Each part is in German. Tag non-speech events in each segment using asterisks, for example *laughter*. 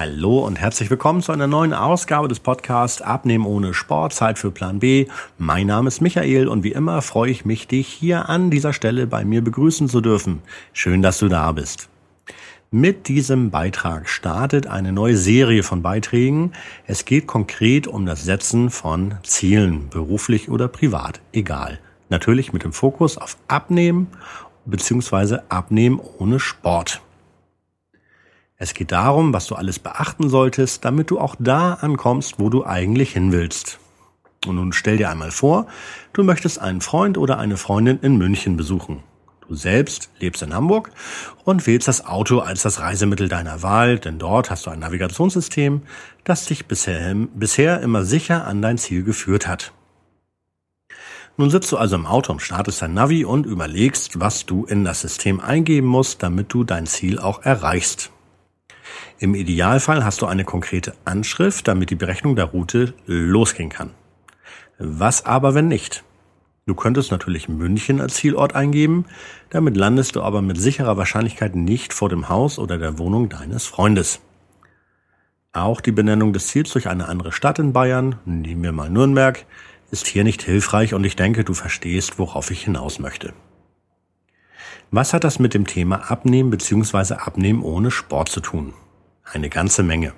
Hallo und herzlich willkommen zu einer neuen Ausgabe des Podcasts Abnehmen ohne Sport, Zeit für Plan B. Mein Name ist Michael und wie immer freue ich mich, dich hier an dieser Stelle bei mir begrüßen zu dürfen. Schön, dass du da bist. Mit diesem Beitrag startet eine neue Serie von Beiträgen. Es geht konkret um das Setzen von Zielen, beruflich oder privat, egal. Natürlich mit dem Fokus auf Abnehmen bzw. Abnehmen ohne Sport. Es geht darum, was du alles beachten solltest, damit du auch da ankommst, wo du eigentlich hin willst. Und nun stell dir einmal vor, du möchtest einen Freund oder eine Freundin in München besuchen. Du selbst lebst in Hamburg und wählst das Auto als das Reisemittel deiner Wahl, denn dort hast du ein Navigationssystem, das dich bisher, bisher immer sicher an dein Ziel geführt hat. Nun sitzt du also im Auto und startest dein Navi und überlegst, was du in das System eingeben musst, damit du dein Ziel auch erreichst. Im Idealfall hast du eine konkrete Anschrift, damit die Berechnung der Route losgehen kann. Was aber, wenn nicht? Du könntest natürlich München als Zielort eingeben, damit landest du aber mit sicherer Wahrscheinlichkeit nicht vor dem Haus oder der Wohnung deines Freundes. Auch die Benennung des Ziels durch eine andere Stadt in Bayern, nehmen wir mal Nürnberg, ist hier nicht hilfreich und ich denke, du verstehst, worauf ich hinaus möchte. Was hat das mit dem Thema Abnehmen bzw. Abnehmen ohne Sport zu tun? eine ganze Menge.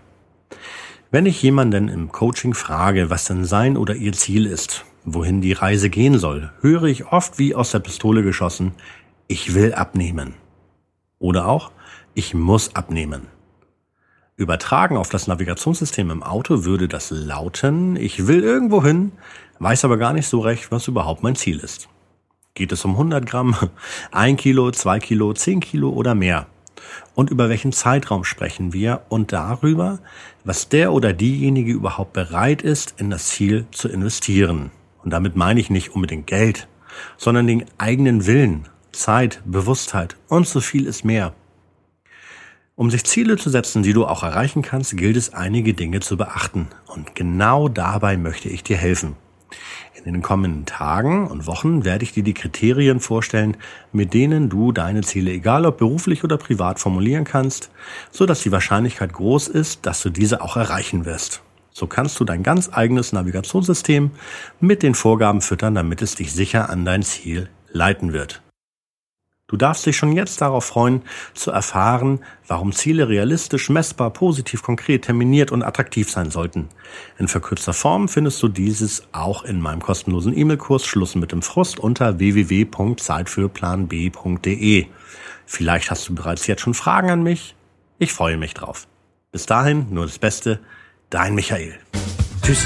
Wenn ich jemanden im Coaching frage, was denn sein oder ihr Ziel ist, wohin die Reise gehen soll, höre ich oft wie aus der Pistole geschossen, ich will abnehmen. Oder auch, ich muss abnehmen. Übertragen auf das Navigationssystem im Auto würde das lauten, ich will irgendwo hin, weiß aber gar nicht so recht, was überhaupt mein Ziel ist. Geht es um 100 Gramm, *laughs* 1 Kilo, 2 Kilo, 10 Kilo oder mehr? und über welchen Zeitraum sprechen wir und darüber, was der oder diejenige überhaupt bereit ist, in das Ziel zu investieren. Und damit meine ich nicht unbedingt Geld, sondern den eigenen Willen, Zeit, Bewusstheit und so viel ist mehr. Um sich Ziele zu setzen, die du auch erreichen kannst, gilt es einige Dinge zu beachten. Und genau dabei möchte ich dir helfen. In den kommenden Tagen und Wochen werde ich dir die Kriterien vorstellen, mit denen du deine Ziele, egal ob beruflich oder privat, formulieren kannst, so dass die Wahrscheinlichkeit groß ist, dass du diese auch erreichen wirst. So kannst du dein ganz eigenes Navigationssystem mit den Vorgaben füttern, damit es dich sicher an dein Ziel leiten wird. Du darfst dich schon jetzt darauf freuen, zu erfahren, warum Ziele realistisch, messbar, positiv, konkret, terminiert und attraktiv sein sollten. In verkürzter Form findest du dieses auch in meinem kostenlosen E-Mail-Kurs Schluss mit dem Frust unter www.zeitfürplanb.de. Vielleicht hast du bereits jetzt schon Fragen an mich. Ich freue mich drauf. Bis dahin nur das Beste, dein Michael. Tschüss.